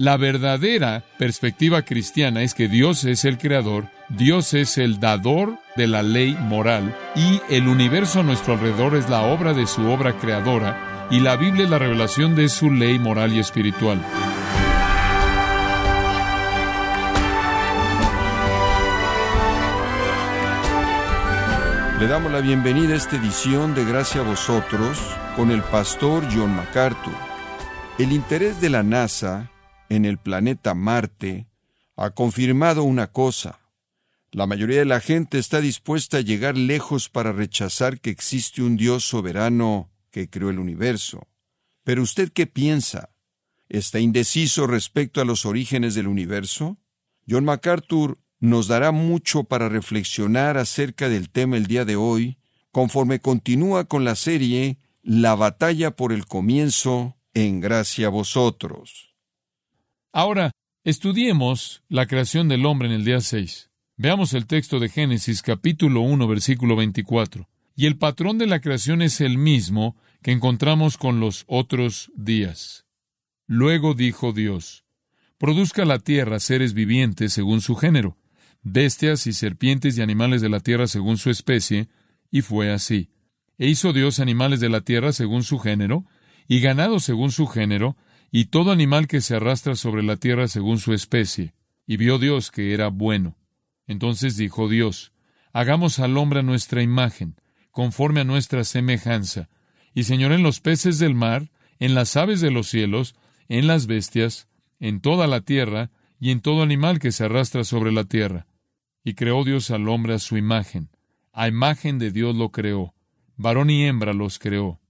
La verdadera perspectiva cristiana es que Dios es el creador, Dios es el dador de la ley moral y el universo a nuestro alrededor es la obra de su obra creadora y la Biblia es la revelación de su ley moral y espiritual. Le damos la bienvenida a esta edición de Gracia a vosotros con el pastor John MacArthur. El interés de la NASA en el planeta Marte ha confirmado una cosa. La mayoría de la gente está dispuesta a llegar lejos para rechazar que existe un Dios soberano que creó el universo. Pero usted qué piensa? ¿Está indeciso respecto a los orígenes del universo? John MacArthur nos dará mucho para reflexionar acerca del tema el día de hoy, conforme continúa con la serie La batalla por el comienzo en gracia a vosotros. Ahora, estudiemos la creación del hombre en el día 6. Veamos el texto de Génesis capítulo 1 versículo 24. Y el patrón de la creación es el mismo que encontramos con los otros días. Luego dijo Dios, produzca la tierra seres vivientes según su género, bestias y serpientes y animales de la tierra según su especie, y fue así. E hizo Dios animales de la tierra según su género, y ganado según su género, y todo animal que se arrastra sobre la tierra según su especie. Y vio Dios que era bueno. Entonces dijo Dios, Hagamos al hombre a nuestra imagen, conforme a nuestra semejanza, y en los peces del mar, en las aves de los cielos, en las bestias, en toda la tierra, y en todo animal que se arrastra sobre la tierra. Y creó Dios al hombre a su imagen. A imagen de Dios lo creó. Varón y hembra los creó.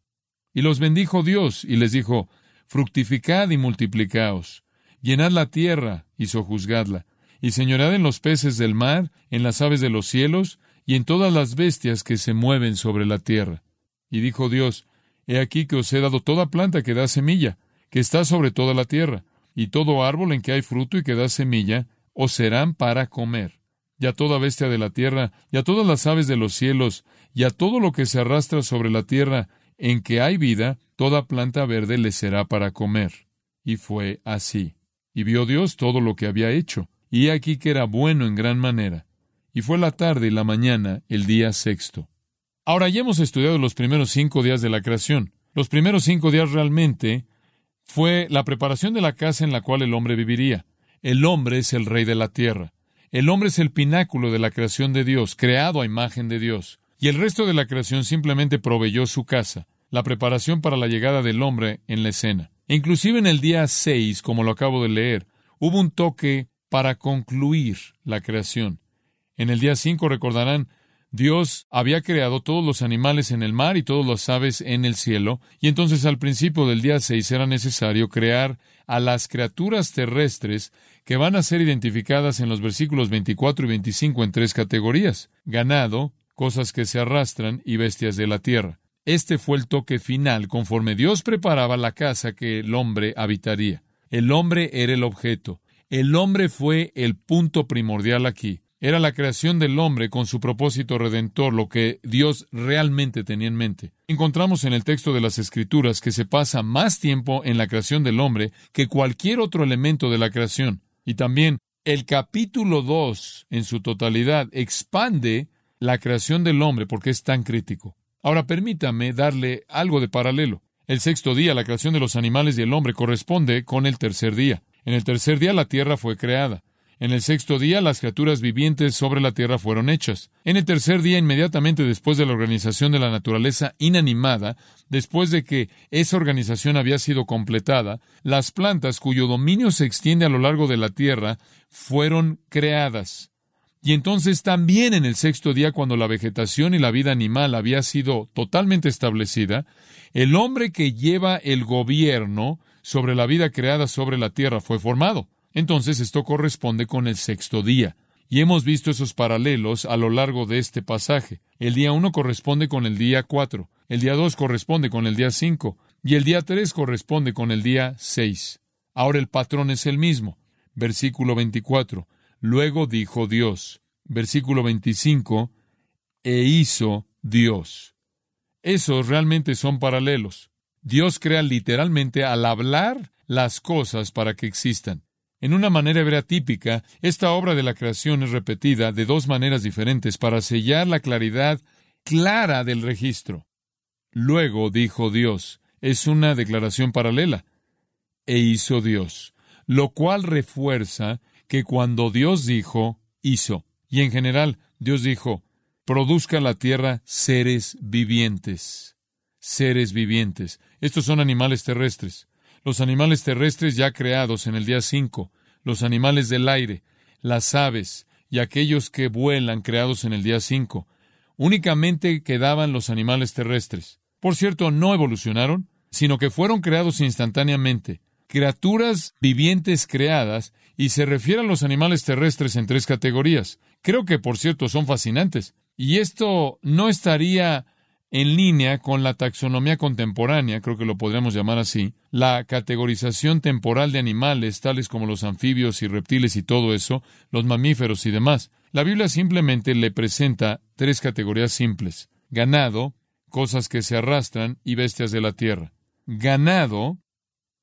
Y los bendijo Dios, y les dijo, fructificad y multiplicaos, llenad la tierra y sojuzgadla, y señorad en los peces del mar, en las aves de los cielos, y en todas las bestias que se mueven sobre la tierra. Y dijo Dios, He aquí que os he dado toda planta que da semilla, que está sobre toda la tierra, y todo árbol en que hay fruto y que da semilla, os serán para comer. Y a toda bestia de la tierra, y a todas las aves de los cielos, y a todo lo que se arrastra sobre la tierra, en que hay vida, toda planta verde le será para comer. Y fue así. Y vio Dios todo lo que había hecho, y aquí que era bueno en gran manera. Y fue la tarde y la mañana, el día sexto. Ahora ya hemos estudiado los primeros cinco días de la creación. Los primeros cinco días realmente fue la preparación de la casa en la cual el hombre viviría. El hombre es el rey de la tierra. El hombre es el pináculo de la creación de Dios, creado a imagen de Dios. Y el resto de la creación simplemente proveyó su casa la preparación para la llegada del hombre en la escena. Inclusive en el día 6, como lo acabo de leer, hubo un toque para concluir la creación. En el día 5 recordarán, Dios había creado todos los animales en el mar y todas las aves en el cielo, y entonces al principio del día 6 era necesario crear a las criaturas terrestres que van a ser identificadas en los versículos 24 y 25 en tres categorías, ganado, cosas que se arrastran y bestias de la tierra. Este fue el toque final conforme Dios preparaba la casa que el hombre habitaría. El hombre era el objeto. El hombre fue el punto primordial aquí. Era la creación del hombre con su propósito redentor, lo que Dios realmente tenía en mente. Encontramos en el texto de las Escrituras que se pasa más tiempo en la creación del hombre que cualquier otro elemento de la creación. Y también el capítulo 2 en su totalidad expande la creación del hombre porque es tan crítico. Ahora permítame darle algo de paralelo. El sexto día, la creación de los animales y el hombre, corresponde con el tercer día. En el tercer día la tierra fue creada. En el sexto día las criaturas vivientes sobre la tierra fueron hechas. En el tercer día, inmediatamente después de la organización de la naturaleza inanimada, después de que esa organización había sido completada, las plantas cuyo dominio se extiende a lo largo de la tierra fueron creadas. Y entonces también en el sexto día, cuando la vegetación y la vida animal había sido totalmente establecida, el hombre que lleva el gobierno sobre la vida creada sobre la tierra fue formado. Entonces esto corresponde con el sexto día. Y hemos visto esos paralelos a lo largo de este pasaje. El día uno corresponde con el día cuatro, el día dos corresponde con el día cinco, y el día tres corresponde con el día seis. Ahora el patrón es el mismo. Versículo 24. Luego dijo Dios, versículo 25, e hizo Dios. Esos realmente son paralelos. Dios crea literalmente al hablar las cosas para que existan. En una manera hebrea típica, esta obra de la creación es repetida de dos maneras diferentes para sellar la claridad clara del registro. Luego dijo Dios, es una declaración paralela, e hizo Dios, lo cual refuerza que cuando Dios dijo, hizo. Y en general, Dios dijo, produzca la tierra seres vivientes. Seres vivientes. Estos son animales terrestres. Los animales terrestres ya creados en el día cinco, los animales del aire, las aves y aquellos que vuelan creados en el día cinco. Únicamente quedaban los animales terrestres. Por cierto, no evolucionaron, sino que fueron creados instantáneamente. Criaturas vivientes creadas, y se refiere a los animales terrestres en tres categorías. Creo que, por cierto, son fascinantes. Y esto no estaría en línea con la taxonomía contemporánea, creo que lo podríamos llamar así, la categorización temporal de animales, tales como los anfibios y reptiles y todo eso, los mamíferos y demás. La Biblia simplemente le presenta tres categorías simples. Ganado, cosas que se arrastran y bestias de la tierra. Ganado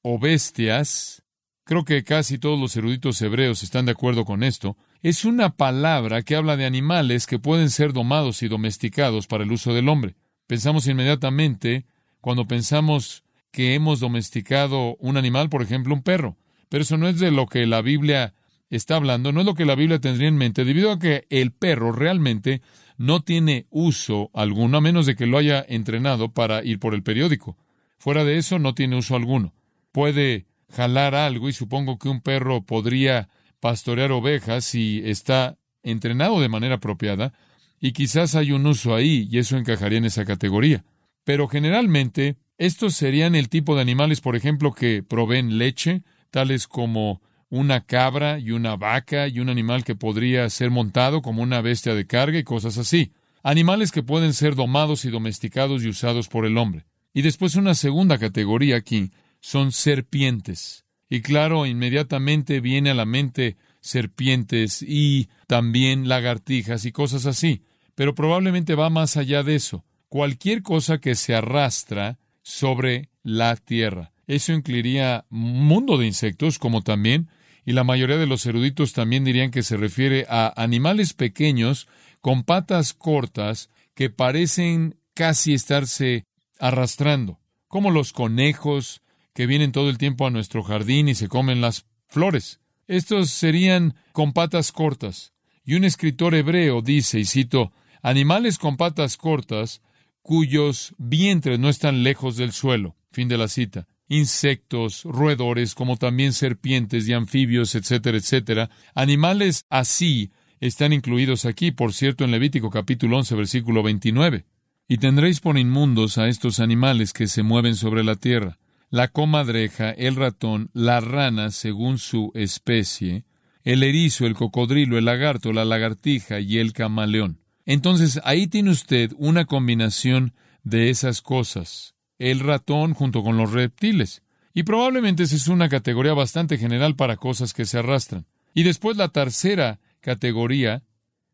o bestias, creo que casi todos los eruditos hebreos están de acuerdo con esto, es una palabra que habla de animales que pueden ser domados y domesticados para el uso del hombre. Pensamos inmediatamente cuando pensamos que hemos domesticado un animal, por ejemplo, un perro. Pero eso no es de lo que la Biblia está hablando, no es lo que la Biblia tendría en mente, debido a que el perro realmente no tiene uso alguno, a menos de que lo haya entrenado para ir por el periódico. Fuera de eso, no tiene uso alguno. Puede jalar algo y supongo que un perro podría pastorear ovejas si está entrenado de manera apropiada, y quizás hay un uso ahí y eso encajaría en esa categoría. Pero generalmente, estos serían el tipo de animales, por ejemplo, que proveen leche, tales como una cabra y una vaca y un animal que podría ser montado como una bestia de carga y cosas así. Animales que pueden ser domados y domesticados y usados por el hombre. Y después una segunda categoría aquí son serpientes. Y claro, inmediatamente viene a la mente serpientes y también lagartijas y cosas así. Pero probablemente va más allá de eso. Cualquier cosa que se arrastra sobre la tierra. Eso incluiría un mundo de insectos, como también, y la mayoría de los eruditos también dirían que se refiere a animales pequeños con patas cortas que parecen casi estarse arrastrando, como los conejos que vienen todo el tiempo a nuestro jardín y se comen las flores. Estos serían con patas cortas. Y un escritor hebreo dice, y cito, animales con patas cortas cuyos vientres no están lejos del suelo. Fin de la cita. Insectos, roedores, como también serpientes y anfibios, etcétera, etcétera. Animales así están incluidos aquí, por cierto, en Levítico capítulo 11, versículo 29. Y tendréis por inmundos a estos animales que se mueven sobre la tierra la comadreja, el ratón, la rana según su especie, el erizo, el cocodrilo, el lagarto, la lagartija y el camaleón. Entonces ahí tiene usted una combinación de esas cosas, el ratón junto con los reptiles. Y probablemente esa es una categoría bastante general para cosas que se arrastran. Y después la tercera categoría,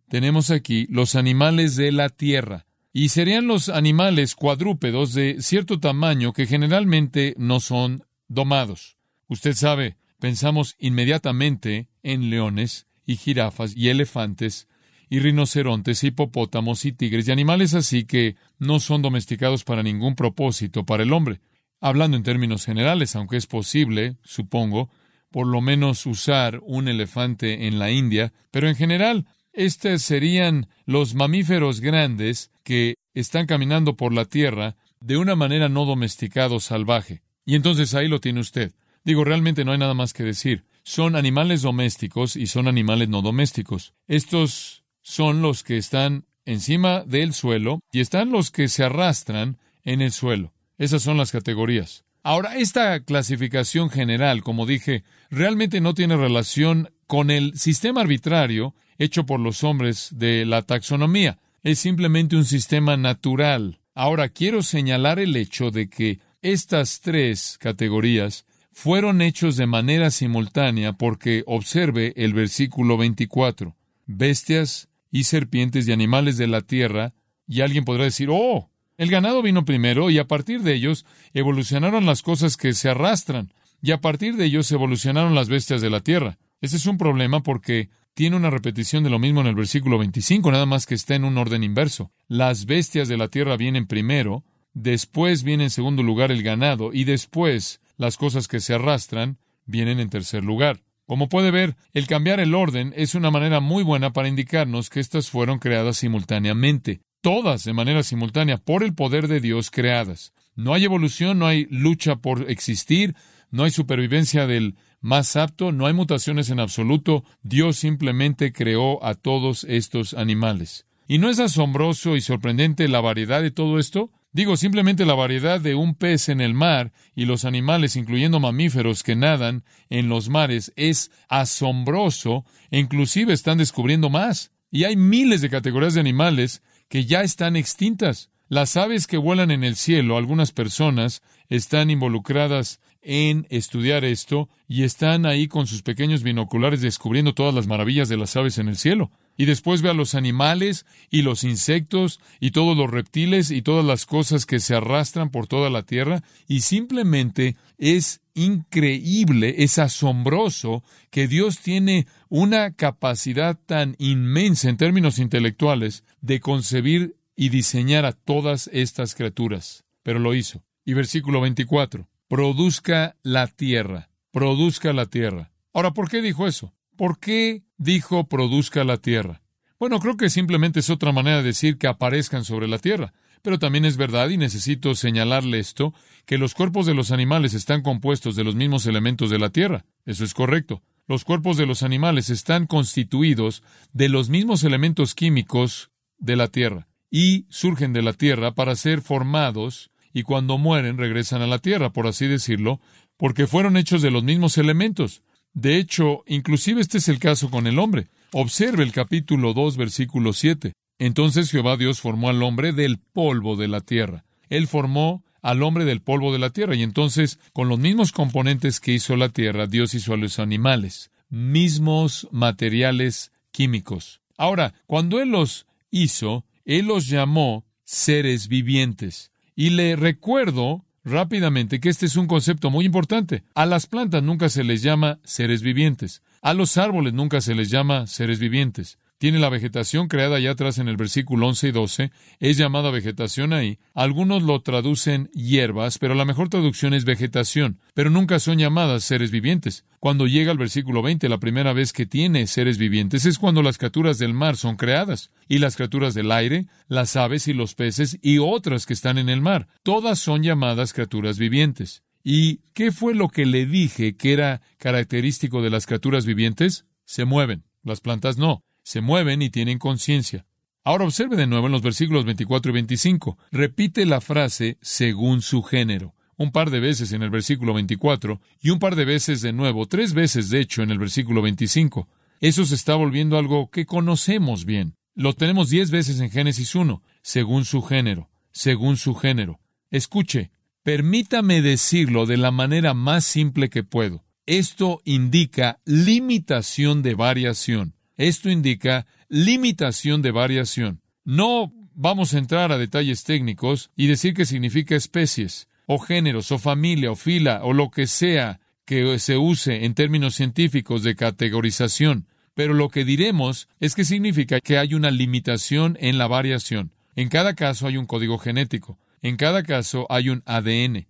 tenemos aquí los animales de la tierra y serían los animales cuadrúpedos de cierto tamaño que generalmente no son domados. Usted sabe, pensamos inmediatamente en leones y jirafas y elefantes y rinocerontes, hipopótamos y tigres y animales así que no son domesticados para ningún propósito para el hombre. Hablando en términos generales, aunque es posible, supongo, por lo menos usar un elefante en la India, pero en general estos serían los mamíferos grandes que están caminando por la tierra de una manera no domesticado salvaje. Y entonces ahí lo tiene usted. Digo, realmente no hay nada más que decir. Son animales domésticos y son animales no domésticos. Estos son los que están encima del suelo y están los que se arrastran en el suelo. Esas son las categorías. Ahora, esta clasificación general, como dije, realmente no tiene relación con el sistema arbitrario hecho por los hombres de la taxonomía. Es simplemente un sistema natural. Ahora quiero señalar el hecho de que estas tres categorías fueron hechos de manera simultánea porque observe el versículo 24. Bestias y serpientes y animales de la tierra, y alguien podrá decir, oh, el ganado vino primero y a partir de ellos evolucionaron las cosas que se arrastran. y a partir de ellos evolucionaron las bestias de la tierra. Ese es un problema porque tiene una repetición de lo mismo en el versículo 25, nada más que está en un orden inverso. Las bestias de la tierra vienen primero, después viene en segundo lugar el ganado y después las cosas que se arrastran vienen en tercer lugar. Como puede ver, el cambiar el orden es una manera muy buena para indicarnos que éstas fueron creadas simultáneamente, todas de manera simultánea por el poder de Dios creadas. No hay evolución, no hay lucha por existir, no hay supervivencia del más apto, no hay mutaciones en absoluto, Dios simplemente creó a todos estos animales. ¿Y no es asombroso y sorprendente la variedad de todo esto? Digo, simplemente la variedad de un pez en el mar y los animales, incluyendo mamíferos que nadan en los mares, es asombroso e inclusive están descubriendo más. Y hay miles de categorías de animales que ya están extintas. Las aves que vuelan en el cielo, algunas personas están involucradas en estudiar esto y están ahí con sus pequeños binoculares descubriendo todas las maravillas de las aves en el cielo. Y después ve a los animales y los insectos y todos los reptiles y todas las cosas que se arrastran por toda la tierra y simplemente es increíble, es asombroso que Dios tiene una capacidad tan inmensa en términos intelectuales de concebir y diseñar a todas estas criaturas. Pero lo hizo. Y versículo 24 produzca la tierra, produzca la tierra. Ahora, ¿por qué dijo eso? ¿Por qué dijo produzca la tierra? Bueno, creo que simplemente es otra manera de decir que aparezcan sobre la tierra. Pero también es verdad, y necesito señalarle esto, que los cuerpos de los animales están compuestos de los mismos elementos de la tierra. Eso es correcto. Los cuerpos de los animales están constituidos de los mismos elementos químicos de la tierra y surgen de la tierra para ser formados y cuando mueren regresan a la tierra, por así decirlo, porque fueron hechos de los mismos elementos. De hecho, inclusive este es el caso con el hombre. Observe el capítulo 2, versículo 7. Entonces Jehová Dios formó al hombre del polvo de la tierra. Él formó al hombre del polvo de la tierra y entonces con los mismos componentes que hizo la tierra, Dios hizo a los animales, mismos materiales químicos. Ahora, cuando Él los hizo, Él los llamó seres vivientes. Y le recuerdo rápidamente que este es un concepto muy importante. A las plantas nunca se les llama seres vivientes. A los árboles nunca se les llama seres vivientes tiene la vegetación creada allá atrás en el versículo 11 y 12, es llamada vegetación ahí. Algunos lo traducen hierbas, pero la mejor traducción es vegetación, pero nunca son llamadas seres vivientes. Cuando llega al versículo 20, la primera vez que tiene seres vivientes es cuando las criaturas del mar son creadas, y las criaturas del aire, las aves y los peces y otras que están en el mar. Todas son llamadas criaturas vivientes. ¿Y qué fue lo que le dije que era característico de las criaturas vivientes? Se mueven, las plantas no se mueven y tienen conciencia. Ahora observe de nuevo en los versículos 24 y 25. Repite la frase según su género. Un par de veces en el versículo 24 y un par de veces de nuevo, tres veces de hecho en el versículo 25. Eso se está volviendo algo que conocemos bien. Lo tenemos diez veces en Génesis 1, según su género, según su género. Escuche, permítame decirlo de la manera más simple que puedo. Esto indica limitación de variación. Esto indica limitación de variación. No vamos a entrar a detalles técnicos y decir qué significa especies, o géneros, o familia, o fila, o lo que sea que se use en términos científicos de categorización. Pero lo que diremos es que significa que hay una limitación en la variación. En cada caso hay un código genético. En cada caso hay un ADN.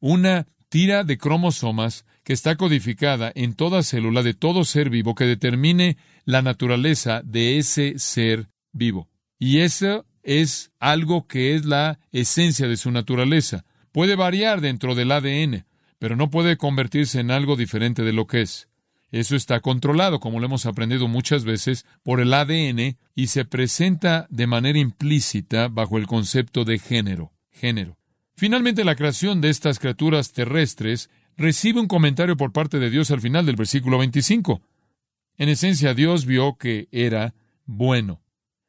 Una tira de cromosomas que está codificada en toda célula de todo ser vivo que determine la naturaleza de ese ser vivo. Y eso es algo que es la esencia de su naturaleza. Puede variar dentro del ADN, pero no puede convertirse en algo diferente de lo que es. Eso está controlado, como lo hemos aprendido muchas veces, por el ADN y se presenta de manera implícita bajo el concepto de género. Género. Finalmente, la creación de estas criaturas terrestres recibe un comentario por parte de Dios al final del versículo 25. En esencia, Dios vio que era bueno.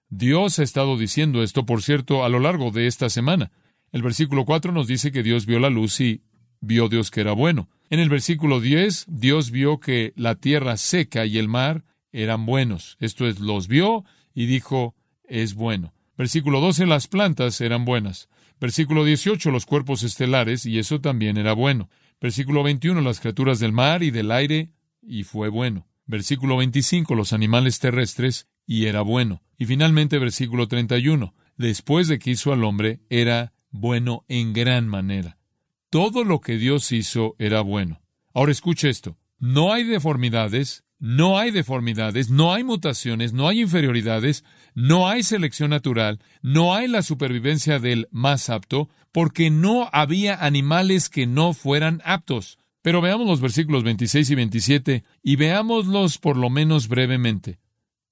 Dios ha estado diciendo esto, por cierto, a lo largo de esta semana. El versículo 4 nos dice que Dios vio la luz y vio Dios que era bueno. En el versículo 10, Dios vio que la tierra seca y el mar eran buenos. Esto es, los vio y dijo, es bueno. Versículo 12, las plantas eran buenas. Versículo 18, los cuerpos estelares, y eso también era bueno. Versículo 21, las criaturas del mar y del aire, y fue bueno. Versículo 25, los animales terrestres, y era bueno. Y finalmente, versículo 31, después de que hizo al hombre, era bueno en gran manera. Todo lo que Dios hizo era bueno. Ahora escuche esto. No hay deformidades, no hay deformidades, no hay mutaciones, no hay inferioridades, no hay selección natural, no hay la supervivencia del más apto, porque no había animales que no fueran aptos. Pero veamos los versículos 26 y 27 y veámoslos por lo menos brevemente.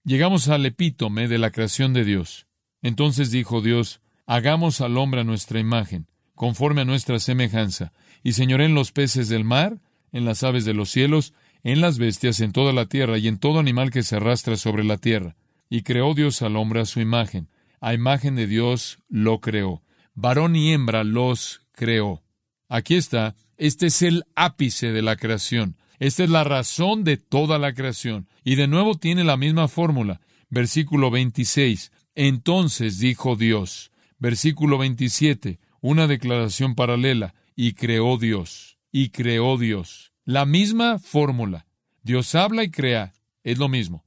Llegamos al epítome de la creación de Dios. Entonces dijo Dios, hagamos al hombre a nuestra imagen, conforme a nuestra semejanza, y señoré en los peces del mar, en las aves de los cielos, en las bestias, en toda la tierra y en todo animal que se arrastra sobre la tierra. Y creó Dios al hombre a su imagen. A imagen de Dios lo creó. Varón y hembra los creó. Aquí está. Este es el ápice de la creación. Esta es la razón de toda la creación. Y de nuevo tiene la misma fórmula. Versículo 26. Entonces dijo Dios. Versículo 27. Una declaración paralela. Y creó Dios. Y creó Dios. La misma fórmula. Dios habla y crea. Es lo mismo.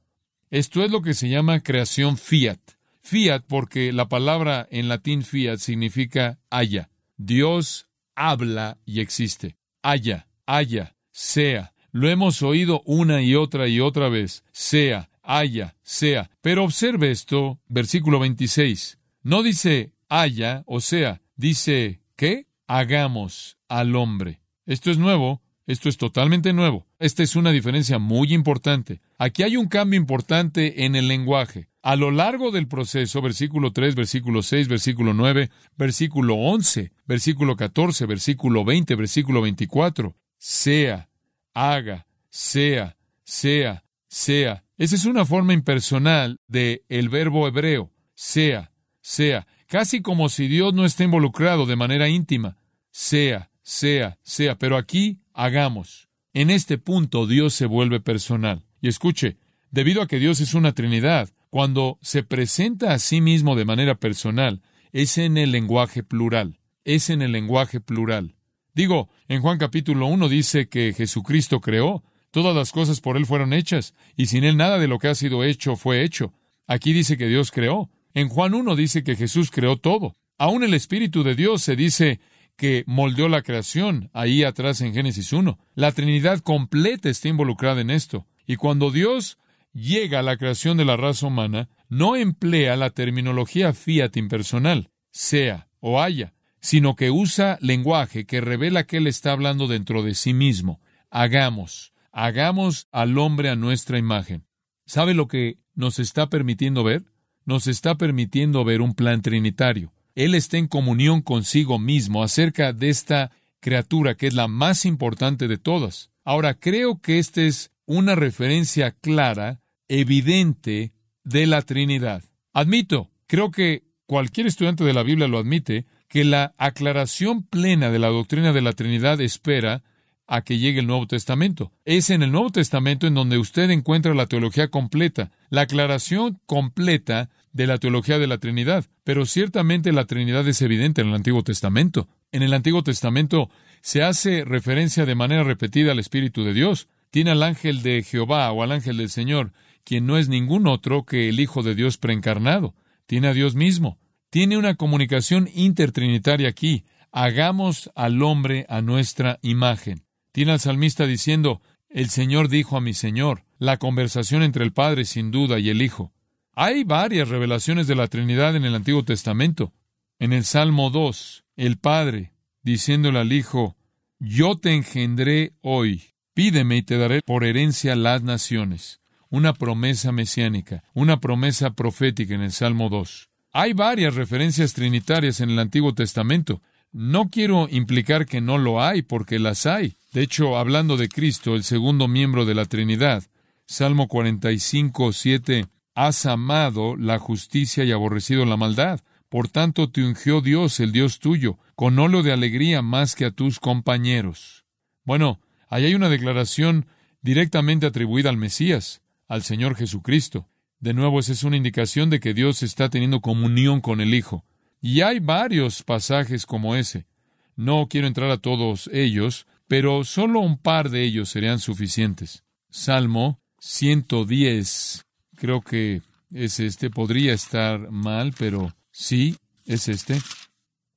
Esto es lo que se llama creación fiat. Fiat porque la palabra en latín fiat significa haya. Dios habla y existe. Haya, haya, sea. Lo hemos oído una y otra y otra vez. Sea, haya, sea. Pero observe esto, versículo 26. No dice haya o sea, dice ¿qué? Hagamos al hombre. Esto es nuevo, esto es totalmente nuevo. Esta es una diferencia muy importante. Aquí hay un cambio importante en el lenguaje. A lo largo del proceso, versículo 3, versículo 6, versículo 9, versículo 11, versículo 14, versículo 20, versículo 24, sea, haga, sea, sea, sea. Esa es una forma impersonal de el verbo hebreo, sea, sea, casi como si Dios no esté involucrado de manera íntima. Sea, sea, sea, pero aquí hagamos. En este punto Dios se vuelve personal. Y escuche, debido a que Dios es una Trinidad, cuando se presenta a sí mismo de manera personal, es en el lenguaje plural. Es en el lenguaje plural. Digo, en Juan capítulo 1 dice que Jesucristo creó, todas las cosas por Él fueron hechas, y sin Él nada de lo que ha sido hecho fue hecho. Aquí dice que Dios creó. En Juan 1 dice que Jesús creó todo. Aún el Espíritu de Dios se dice que moldeó la creación, ahí atrás en Génesis 1. La Trinidad completa está involucrada en esto. Y cuando Dios llega a la creación de la raza humana, no emplea la terminología fiat impersonal, sea o haya, sino que usa lenguaje que revela que Él está hablando dentro de sí mismo. Hagamos, hagamos al hombre a nuestra imagen. ¿Sabe lo que nos está permitiendo ver? Nos está permitiendo ver un plan trinitario. Él está en comunión consigo mismo acerca de esta criatura que es la más importante de todas. Ahora, creo que esta es una referencia clara, evidente, de la Trinidad. Admito, creo que cualquier estudiante de la Biblia lo admite, que la aclaración plena de la doctrina de la Trinidad espera a que llegue el Nuevo Testamento. Es en el Nuevo Testamento en donde usted encuentra la teología completa, la aclaración completa de la teología de la Trinidad, pero ciertamente la Trinidad es evidente en el Antiguo Testamento. En el Antiguo Testamento se hace referencia de manera repetida al Espíritu de Dios. Tiene al ángel de Jehová o al ángel del Señor, quien no es ningún otro que el Hijo de Dios preencarnado. Tiene a Dios mismo. Tiene una comunicación intertrinitaria aquí. Hagamos al hombre a nuestra imagen. Tiene al salmista diciendo, el Señor dijo a mi Señor, la conversación entre el Padre sin duda y el Hijo. Hay varias revelaciones de la Trinidad en el Antiguo Testamento. En el Salmo 2, el Padre, diciéndole al Hijo, Yo te engendré hoy, pídeme y te daré por herencia las naciones. Una promesa mesiánica, una promesa profética en el Salmo 2. Hay varias referencias trinitarias en el Antiguo Testamento. No quiero implicar que no lo hay, porque las hay. De hecho, hablando de Cristo, el segundo miembro de la Trinidad, Salmo 45, 7 Has amado la justicia y aborrecido la maldad. Por tanto te ungió Dios, el Dios tuyo, con óleo de alegría más que a tus compañeros. Bueno, ahí hay una declaración directamente atribuida al Mesías, al Señor Jesucristo. De nuevo, esa es una indicación de que Dios está teniendo comunión con el Hijo. Y hay varios pasajes como ese. No quiero entrar a todos ellos, pero solo un par de ellos serían suficientes. Salmo 110, creo que es este, podría estar mal, pero sí, es este.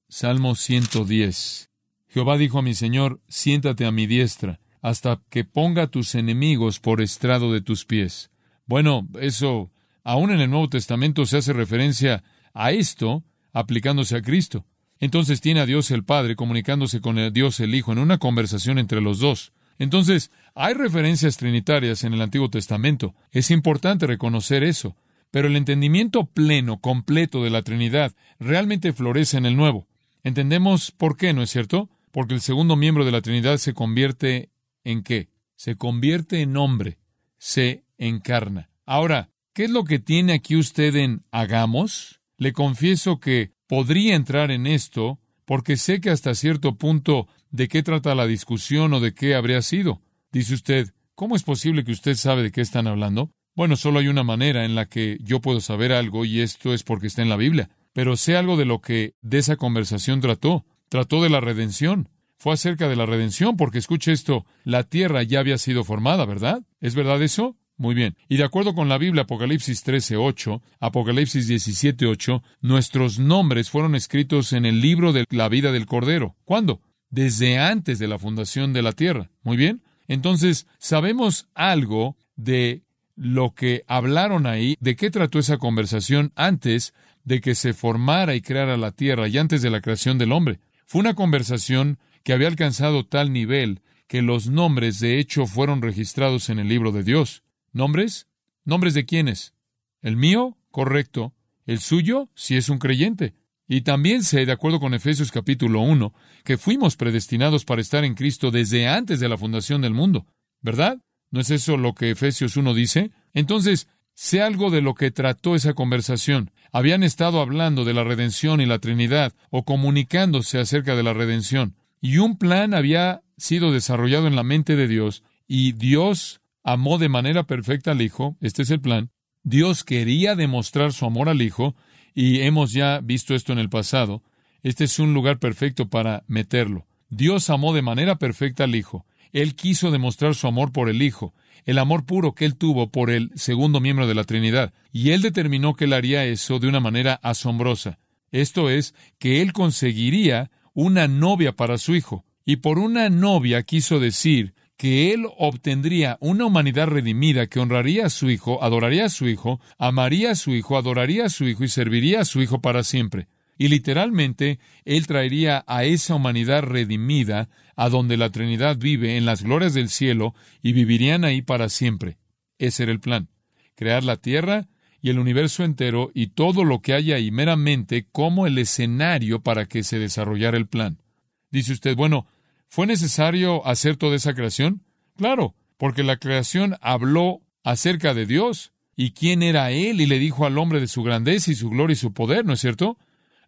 Salmo 110. Jehová dijo a mi Señor, siéntate a mi diestra, hasta que ponga tus enemigos por estrado de tus pies. Bueno, eso, aún en el Nuevo Testamento se hace referencia a esto, aplicándose a Cristo. Entonces tiene a Dios el Padre comunicándose con Dios el Hijo en una conversación entre los dos. Entonces, hay referencias trinitarias en el Antiguo Testamento. Es importante reconocer eso. Pero el entendimiento pleno, completo de la Trinidad realmente florece en el Nuevo. Entendemos por qué, ¿no es cierto? Porque el segundo miembro de la Trinidad se convierte en qué? Se convierte en hombre, se encarna. Ahora, ¿qué es lo que tiene aquí usted en hagamos? Le confieso que podría entrar en esto porque sé que hasta cierto punto de qué trata la discusión o de qué habría sido. Dice usted, ¿cómo es posible que usted sabe de qué están hablando? Bueno, solo hay una manera en la que yo puedo saber algo y esto es porque está en la Biblia. Pero sé algo de lo que de esa conversación trató. Trató de la redención. Fue acerca de la redención porque escuche esto, la tierra ya había sido formada, ¿verdad? ¿Es verdad eso? Muy bien. Y de acuerdo con la Biblia, Apocalipsis 13.8, Apocalipsis 17.8, nuestros nombres fueron escritos en el libro de la vida del Cordero. ¿Cuándo? Desde antes de la fundación de la tierra. Muy bien. Entonces, sabemos algo de lo que hablaron ahí, de qué trató esa conversación antes de que se formara y creara la tierra y antes de la creación del hombre. Fue una conversación que había alcanzado tal nivel que los nombres de hecho fueron registrados en el libro de Dios. ¿Nombres? ¿Nombres de quiénes? ¿El mío? Correcto. ¿El suyo? Si es un creyente. Y también sé, de acuerdo con Efesios capítulo 1, que fuimos predestinados para estar en Cristo desde antes de la fundación del mundo. ¿Verdad? ¿No es eso lo que Efesios 1 dice? Entonces, sé algo de lo que trató esa conversación. Habían estado hablando de la redención y la Trinidad, o comunicándose acerca de la redención. Y un plan había sido desarrollado en la mente de Dios, y Dios amó de manera perfecta al Hijo, este es el plan. Dios quería demostrar su amor al Hijo, y hemos ya visto esto en el pasado. Este es un lugar perfecto para meterlo. Dios amó de manera perfecta al Hijo, él quiso demostrar su amor por el Hijo, el amor puro que Él tuvo por el segundo miembro de la Trinidad, y Él determinó que Él haría eso de una manera asombrosa. Esto es, que Él conseguiría una novia para su Hijo, y por una novia quiso decir que Él obtendría una humanidad redimida que honraría a su Hijo, adoraría a su Hijo, amaría a su Hijo, adoraría a su Hijo y serviría a su Hijo para siempre. Y literalmente, Él traería a esa humanidad redimida a donde la Trinidad vive en las glorias del cielo y vivirían ahí para siempre. Ese era el plan. Crear la tierra y el universo entero y todo lo que haya ahí meramente como el escenario para que se desarrollara el plan. Dice usted, bueno, ¿fue necesario hacer toda esa creación? Claro, porque la creación habló acerca de Dios y quién era Él y le dijo al hombre de su grandeza y su gloria y su poder, ¿no es cierto?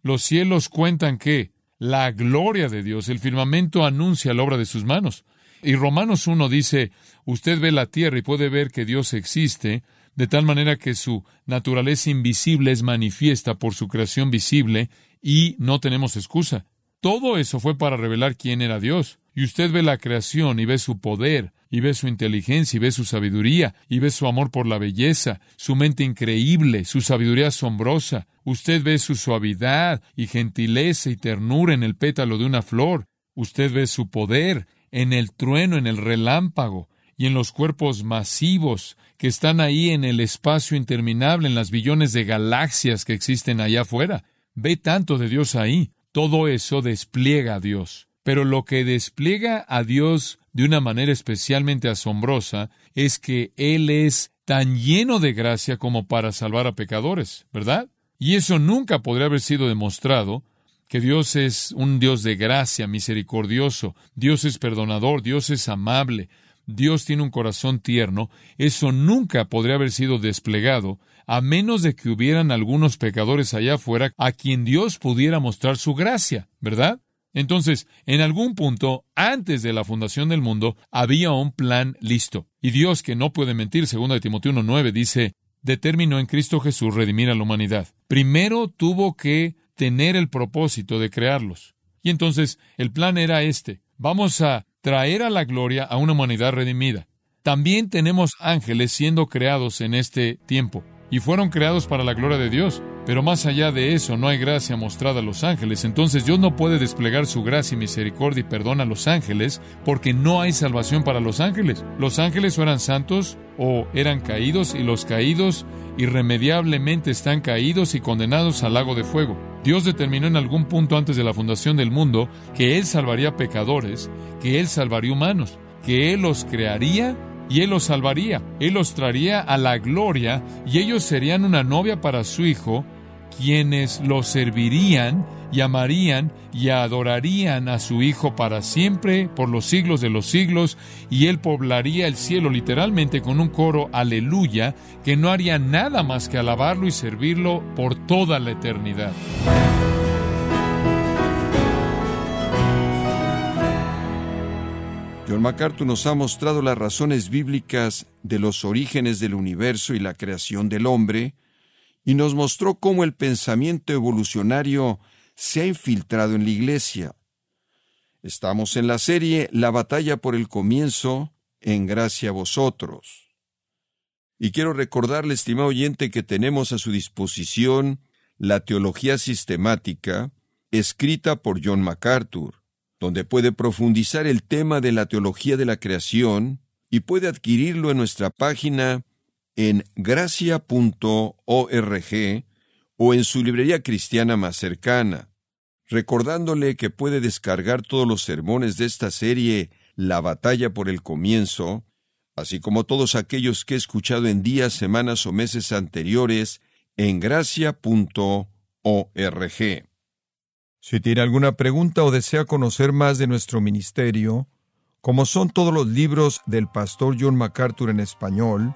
Los cielos cuentan que la gloria de Dios, el firmamento anuncia la obra de sus manos. Y Romanos 1 dice, usted ve la tierra y puede ver que Dios existe, de tal manera que su naturaleza invisible es manifiesta por su creación visible y no tenemos excusa. Todo eso fue para revelar quién era Dios. Y usted ve la creación y ve su poder, y ve su inteligencia, y ve su sabiduría, y ve su amor por la belleza, su mente increíble, su sabiduría asombrosa. Usted ve su suavidad y gentileza y ternura en el pétalo de una flor. Usted ve su poder en el trueno, en el relámpago, y en los cuerpos masivos que están ahí en el espacio interminable, en las billones de galaxias que existen allá afuera. Ve tanto de Dios ahí. Todo eso despliega a Dios. Pero lo que despliega a Dios de una manera especialmente asombrosa es que Él es tan lleno de gracia como para salvar a pecadores, ¿verdad? Y eso nunca podría haber sido demostrado, que Dios es un Dios de gracia, misericordioso, Dios es perdonador, Dios es amable, Dios tiene un corazón tierno, eso nunca podría haber sido desplegado, a menos de que hubieran algunos pecadores allá afuera a quien Dios pudiera mostrar su gracia, ¿verdad? Entonces, en algún punto, antes de la fundación del mundo, había un plan listo. Y Dios, que no puede mentir, de Timoteo 1.9, dice, determinó en Cristo Jesús redimir a la humanidad. Primero tuvo que tener el propósito de crearlos. Y entonces, el plan era este. Vamos a traer a la gloria a una humanidad redimida. También tenemos ángeles siendo creados en este tiempo, y fueron creados para la gloria de Dios. Pero más allá de eso, no hay gracia mostrada a los ángeles. Entonces Dios no puede desplegar su gracia y misericordia y perdón a los ángeles porque no hay salvación para los ángeles. Los ángeles o eran santos o eran caídos y los caídos irremediablemente están caídos y condenados al lago de fuego. Dios determinó en algún punto antes de la fundación del mundo que Él salvaría pecadores, que Él salvaría humanos, que Él los crearía y Él los salvaría. Él los traería a la gloria y ellos serían una novia para su Hijo quienes lo servirían y amarían y adorarían a su Hijo para siempre, por los siglos de los siglos, y Él poblaría el cielo literalmente con un coro aleluya, que no haría nada más que alabarlo y servirlo por toda la eternidad. John MacArthur nos ha mostrado las razones bíblicas de los orígenes del universo y la creación del hombre, y nos mostró cómo el pensamiento evolucionario se ha infiltrado en la Iglesia. Estamos en la serie La batalla por el comienzo, en gracia a vosotros. Y quiero recordarle, estimado oyente, que tenemos a su disposición la teología sistemática, escrita por John MacArthur, donde puede profundizar el tema de la teología de la creación y puede adquirirlo en nuestra página en gracia.org o en su librería cristiana más cercana, recordándole que puede descargar todos los sermones de esta serie La batalla por el comienzo, así como todos aquellos que he escuchado en días, semanas o meses anteriores en gracia.org. Si tiene alguna pregunta o desea conocer más de nuestro ministerio, como son todos los libros del pastor John MacArthur en español,